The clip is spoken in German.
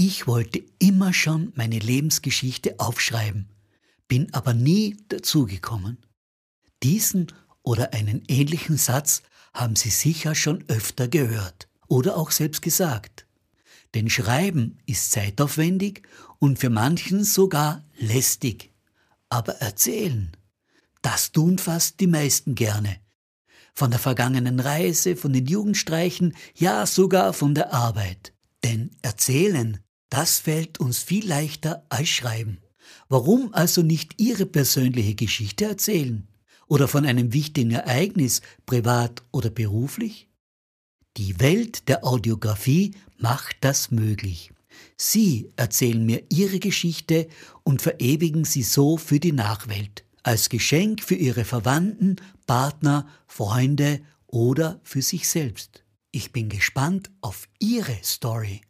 Ich wollte immer schon meine Lebensgeschichte aufschreiben, bin aber nie dazugekommen. Diesen oder einen ähnlichen Satz haben Sie sicher schon öfter gehört oder auch selbst gesagt. Denn Schreiben ist zeitaufwendig und für manchen sogar lästig. Aber erzählen, das tun fast die meisten gerne. Von der vergangenen Reise, von den Jugendstreichen, ja sogar von der Arbeit. Denn erzählen, das fällt uns viel leichter als schreiben. Warum also nicht Ihre persönliche Geschichte erzählen? Oder von einem wichtigen Ereignis, privat oder beruflich? Die Welt der Audiografie macht das möglich. Sie erzählen mir Ihre Geschichte und verewigen sie so für die Nachwelt, als Geschenk für Ihre Verwandten, Partner, Freunde oder für sich selbst. Ich bin gespannt auf Ihre Story.